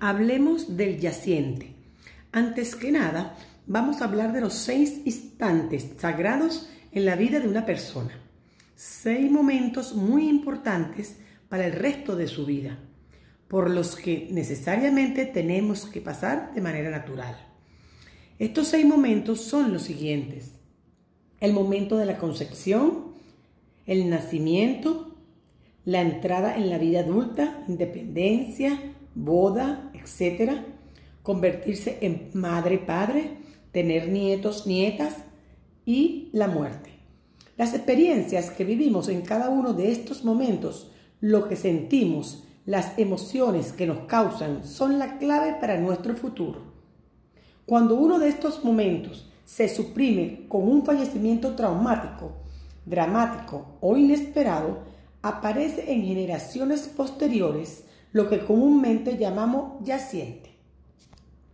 Hablemos del yaciente. Antes que nada, vamos a hablar de los seis instantes sagrados en la vida de una persona. Seis momentos muy importantes para el resto de su vida, por los que necesariamente tenemos que pasar de manera natural. Estos seis momentos son los siguientes. El momento de la concepción, el nacimiento, la entrada en la vida adulta, independencia, boda, etc. Convertirse en madre, padre, tener nietos, nietas y la muerte. Las experiencias que vivimos en cada uno de estos momentos, lo que sentimos, las emociones que nos causan, son la clave para nuestro futuro. Cuando uno de estos momentos se suprime con un fallecimiento traumático, dramático o inesperado, aparece en generaciones posteriores lo que comúnmente llamamos yaciente.